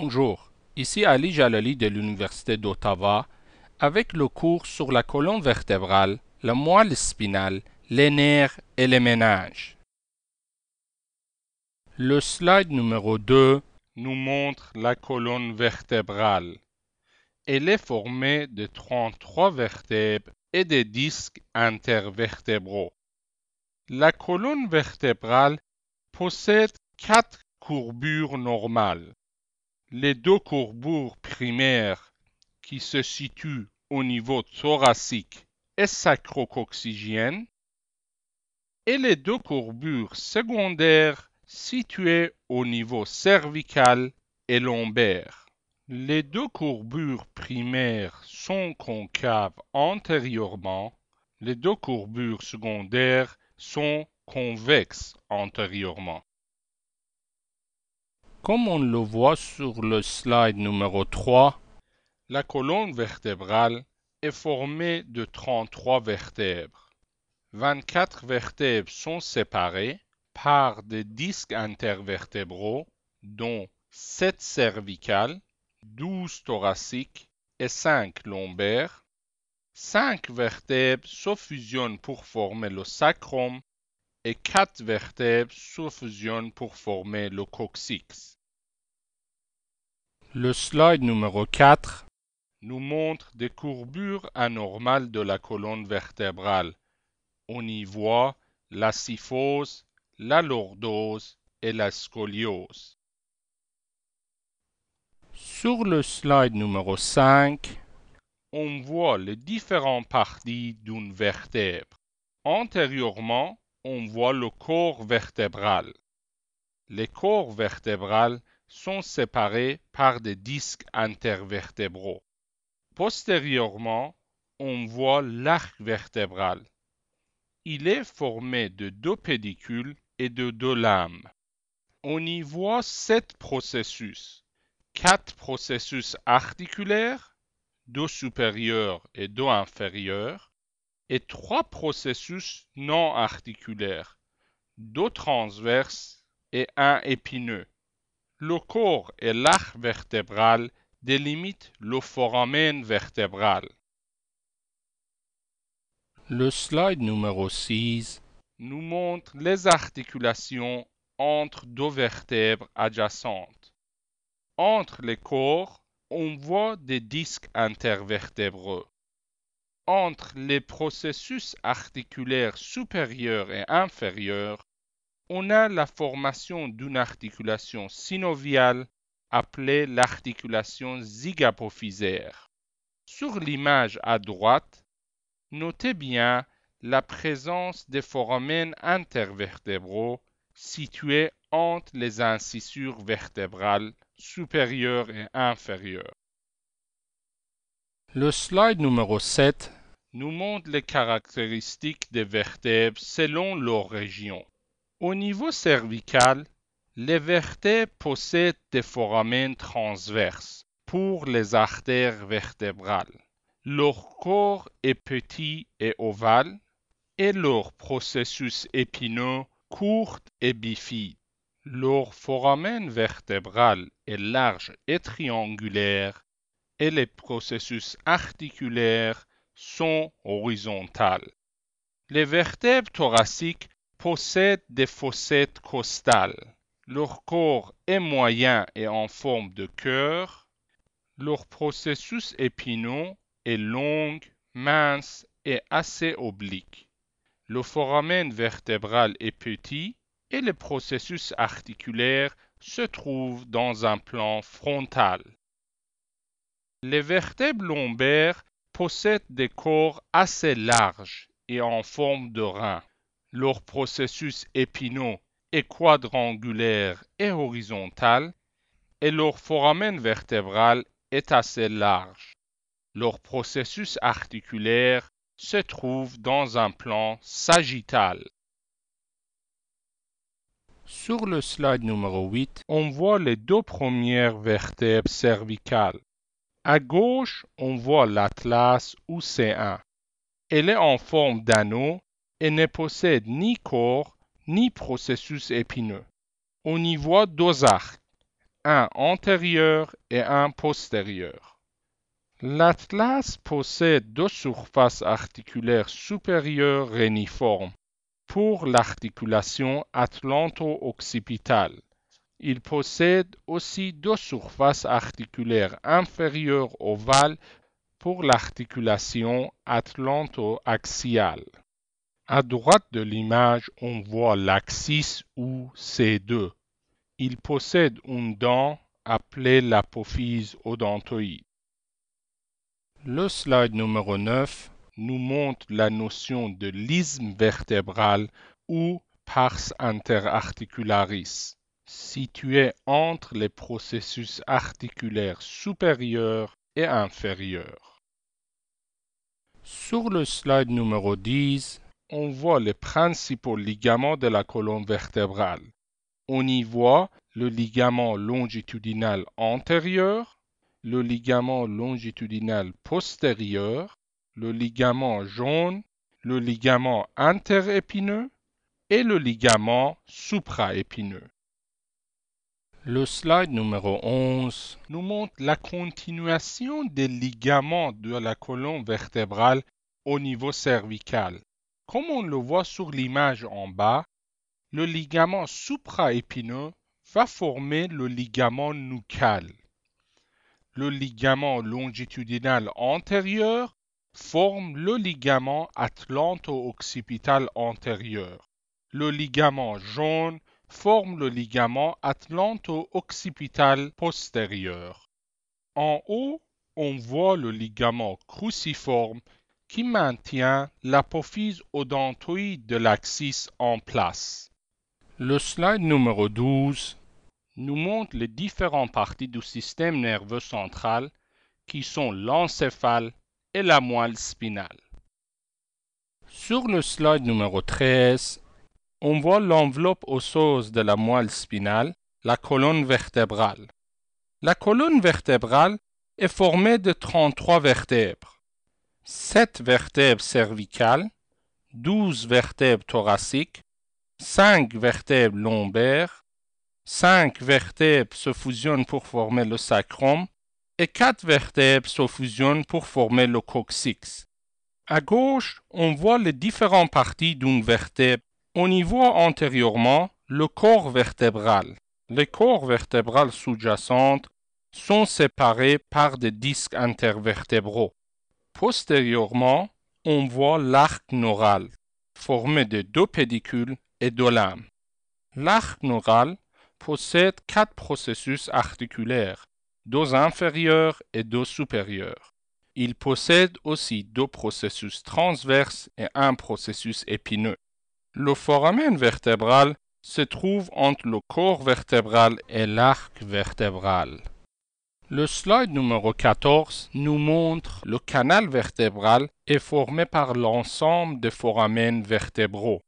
Bonjour, ici Ali Jalali de l'Université d'Ottawa avec le cours sur la colonne vertébrale, la moelle spinale, les nerfs et les ménages. Le slide numéro 2 nous montre la colonne vertébrale. Elle est formée de 33 vertèbres et des disques intervertébraux. La colonne vertébrale possède quatre courbures normales. Les deux courbures primaires qui se situent au niveau thoracique et sacro-coccygienne et les deux courbures secondaires situées au niveau cervical et lombaire. Les deux courbures primaires sont concaves antérieurement, les deux courbures secondaires sont convexes antérieurement. Comme on le voit sur le slide numéro 3, la colonne vertébrale est formée de 33 vertèbres. 24 vertèbres sont séparées par des disques intervertébraux, dont 7 cervicales, 12 thoraciques et 5 lombaires. 5 vertèbres se fusionnent pour former le sacrum et 4 vertèbres se fusionnent pour former le coccyx. Le slide numéro 4 nous montre des courbures anormales de la colonne vertébrale. On y voit la syphose, la lordose et la scoliose. Sur le slide numéro 5, on voit les différentes parties d'une vertèbre. Antérieurement, on voit le corps vertébral. Les corps vertébrales sont séparés par des disques intervertébraux. Postérieurement, on voit l'arc vertébral. Il est formé de deux pédicules et de deux lames. On y voit sept processus. Quatre processus articulaires, deux supérieurs et deux inférieurs, et trois processus non articulaires, deux transverses et un épineux. Le corps et l'arc vertébral délimitent le foramen vertébral. Le slide numéro 6 nous montre les articulations entre deux vertèbres adjacentes. Entre les corps, on voit des disques intervertébraux. Entre les processus articulaires supérieurs et inférieurs, on a la formation d'une articulation synoviale appelée l'articulation zygapophysaire. Sur l'image à droite, notez bien la présence des foramen intervertébraux situés entre les incisures vertébrales supérieures et inférieures. Le slide numéro 7 nous montre les caractéristiques des vertèbres selon leur région. Au niveau cervical, les vertèbres possèdent des foramen transverses pour les artères vertébrales. Leur corps est petit et ovale et leur processus épineux court et bifide. Leur foramen vertébral est large et triangulaire et les processus articulaires sont horizontales. Les vertèbres thoraciques possèdent des fossettes costales. Leur corps est moyen et en forme de cœur. Leur processus épineux est long, mince et assez oblique. Le foramen vertébral est petit et le processus articulaire se trouve dans un plan frontal. Les vertèbres lombaires possèdent des corps assez larges et en forme de rein. Leur processus épineux est quadrangulaire et horizontal et leur foramen vertébral est assez large. Leur processus articulaire se trouve dans un plan sagittal. Sur le slide numéro 8, on voit les deux premières vertèbres cervicales. À gauche, on voit l'atlas ou C1. Elle est en forme d'anneau et ne possède ni corps ni processus épineux. On y voit deux arcs, un antérieur et un postérieur. L'atlas possède deux surfaces articulaires supérieures réniformes pour l'articulation atlanto-occipitale. Il possède aussi deux surfaces articulaires inférieures ovales pour l'articulation atlanto-axiale. À droite de l'image, on voit l'axis ou C2. Il possède une dent appelée l'apophyse odontoïde. Le slide numéro 9 nous montre la notion de l'isthme vertébral ou pars interarticularis, situé entre les processus articulaires supérieurs et inférieurs. Sur le slide numéro 10, on voit les principaux ligaments de la colonne vertébrale. On y voit le ligament longitudinal antérieur, le ligament longitudinal postérieur, le ligament jaune, le ligament interépineux et le ligament supraépineux. Le slide numéro 11 nous montre la continuation des ligaments de la colonne vertébrale au niveau cervical. Comme on le voit sur l'image en bas, le ligament supraépineux va former le ligament nucal. Le ligament longitudinal antérieur forme le ligament atlanto-occipital antérieur. Le ligament jaune forme le ligament atlanto-occipital postérieur. En haut, on voit le ligament cruciforme qui maintient l'apophyse odontoïde de l'axis en place. Le slide numéro 12 nous montre les différentes parties du système nerveux central qui sont l'encéphale et la moelle spinale. Sur le slide numéro 13, on voit l'enveloppe osseuse de la moelle spinale, la colonne vertébrale. La colonne vertébrale est formée de 33 vertèbres. 7 vertèbres cervicales, 12 vertèbres thoraciques, 5 vertèbres lombaires, 5 vertèbres se fusionnent pour former le sacrum et 4 vertèbres se fusionnent pour former le coccyx. À gauche, on voit les différentes parties d'une vertèbre. On y voit antérieurement le corps vertébral. Les corps vertébrales sous-jacentes sont séparés par des disques intervertébraux. Postérieurement, on voit l'arc neural, formé de deux pédicules et deux lames. L'arc neural possède quatre processus articulaires, deux inférieurs et deux supérieurs. Il possède aussi deux processus transverses et un processus épineux. Le foramen vertébral se trouve entre le corps vertébral et l'arc vertébral. Le slide numéro 14 nous montre le canal vertébral est formé par l'ensemble des foramen vertébraux.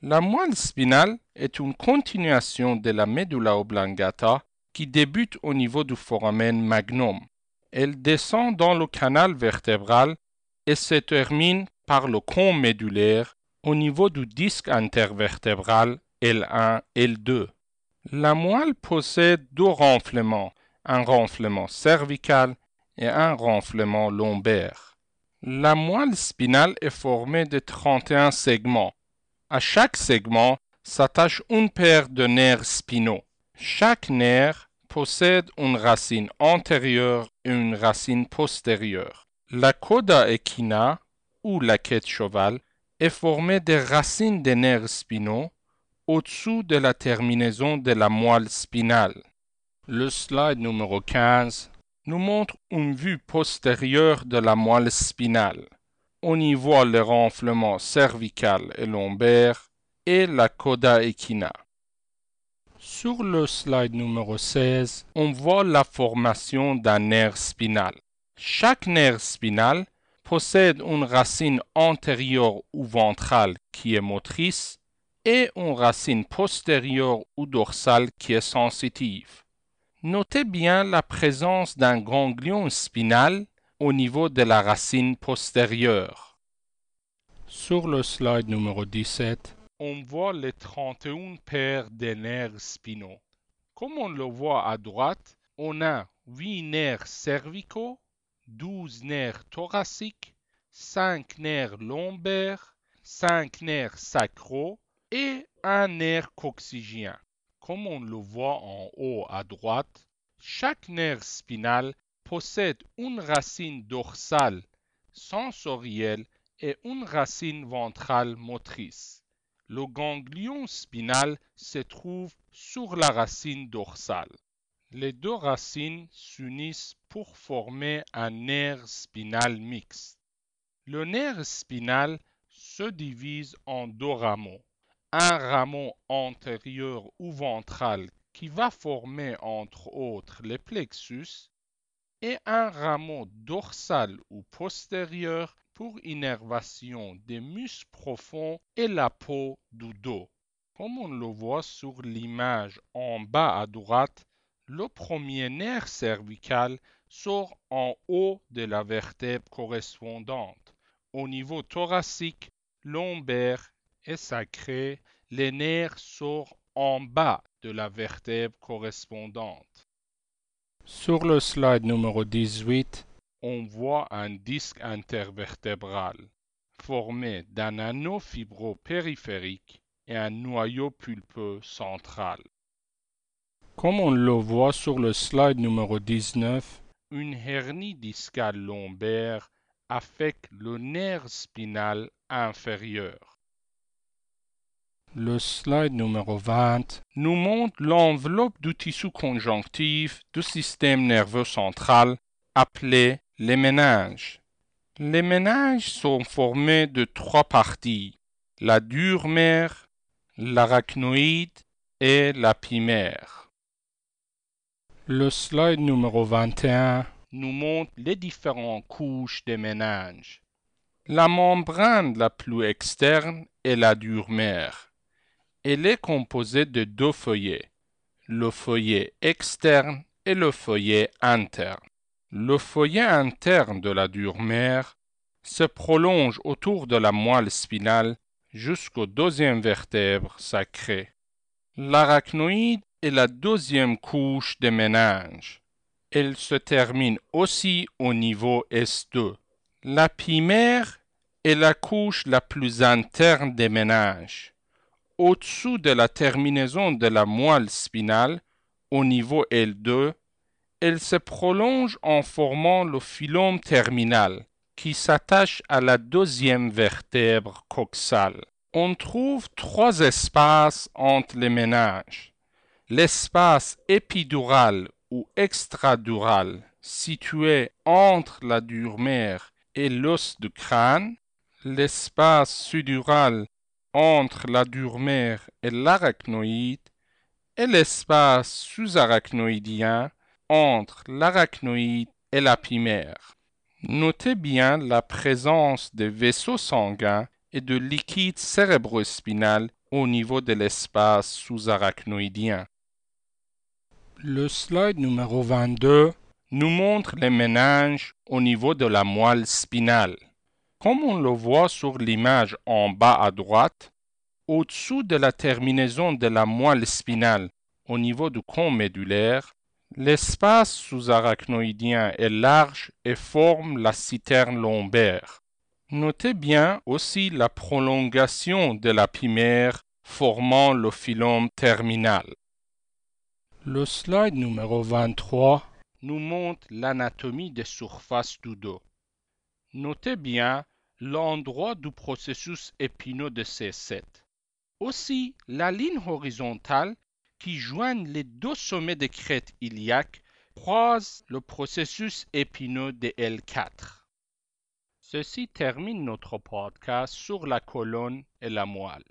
La moelle spinale est une continuation de la medulla oblongata qui débute au niveau du foramen magnum. Elle descend dans le canal vertébral et se termine par le con médulaire au niveau du disque intervertébral L1 L2. La moelle possède deux renflements un renflement cervical et un renflement lombaire. La moelle spinale est formée de 31 segments. À chaque segment s'attache une paire de nerfs spinaux. Chaque nerf possède une racine antérieure et une racine postérieure. La coda equina, ou la quête cheval, est formée des racines des nerfs spinaux au-dessous de la terminaison de la moelle spinale. Le slide numéro 15 nous montre une vue postérieure de la moelle spinale. On y voit le renflement cervical et lombaire et la coda equina. Sur le slide numéro 16, on voit la formation d'un nerf spinal. Chaque nerf spinal possède une racine antérieure ou ventrale qui est motrice et une racine postérieure ou dorsale qui est sensitive. Notez bien la présence d'un ganglion spinal au niveau de la racine postérieure. Sur le slide numéro 17, on voit les 31 paires de nerfs spinaux. Comme on le voit à droite, on a 8 nerfs cervicaux, 12 nerfs thoraciques, 5 nerfs lombaires, 5 nerfs sacraux et un nerf coccygien. Comme on le voit en haut à droite, chaque nerf spinal possède une racine dorsale sensorielle et une racine ventrale motrice. Le ganglion spinal se trouve sur la racine dorsale. Les deux racines s'unissent pour former un nerf spinal mixte. Le nerf spinal se divise en deux rameaux. Un rameau antérieur ou ventral qui va former entre autres les plexus et un rameau dorsal ou postérieur pour innervation des muscles profonds et la peau du dos. Comme on le voit sur l'image en bas à droite, le premier nerf cervical sort en haut de la vertèbre correspondante. Au niveau thoracique, lombaire et sacré, les nerfs sortent en bas de la vertèbre correspondante. Sur le slide numéro 18, on voit un disque intervertébral formé d'un anneau fibro-périphérique et un noyau pulpeux central. Comme on le voit sur le slide numéro 19, une hernie discale lombaire affecte le nerf spinal inférieur. Le slide numéro 20 nous montre l'enveloppe du tissu conjonctif du système nerveux central appelé les méninges. Les méninges sont formés de trois parties, la dure mère, l'arachnoïde et la pimère. Le slide numéro 21 nous montre les différentes couches des méninges. La membrane la plus externe est la dure mère. Elle est composée de deux feuillets, le feuillet externe et le feuillet interne. Le feuillet interne de la dure mère se prolonge autour de la moelle spinale jusqu'au deuxième vertèbre sacrée. L'arachnoïde est la deuxième couche des méninges. Elle se termine aussi au niveau S2. La pimère est la couche la plus interne des méninges. Au-dessous de la terminaison de la moelle spinale, au niveau L2, elle se prolonge en formant le phylum terminal qui s'attache à la deuxième vertèbre coxale. On trouve trois espaces entre les ménages. L'espace épidural ou extradural situé entre la dure mère et l'os du crâne, l'espace sudural entre la dure mère et l'arachnoïde et l'espace sous-arachnoïdien entre l'arachnoïde et la pimère. Notez bien la présence de vaisseaux sanguins et de liquide cérébrospinal au niveau de l'espace sous-arachnoïdien. Le slide numéro 22 nous montre les méninges au niveau de la moelle spinale. Comme on le voit sur l'image en bas à droite, au-dessous de la terminaison de la moelle spinale au niveau du con médulaire, L'espace sous-arachnoïdien est large et forme la citerne lombaire. Notez bien aussi la prolongation de la pimère formant le phylum terminal. Le slide numéro 23 nous montre l'anatomie des surfaces du dos. Notez bien l'endroit du processus épineux de C7. Aussi, la ligne horizontale qui joignent les deux sommets des crêtes iliaques croisent le processus épineux de L4. Ceci termine notre podcast sur la colonne et la moelle.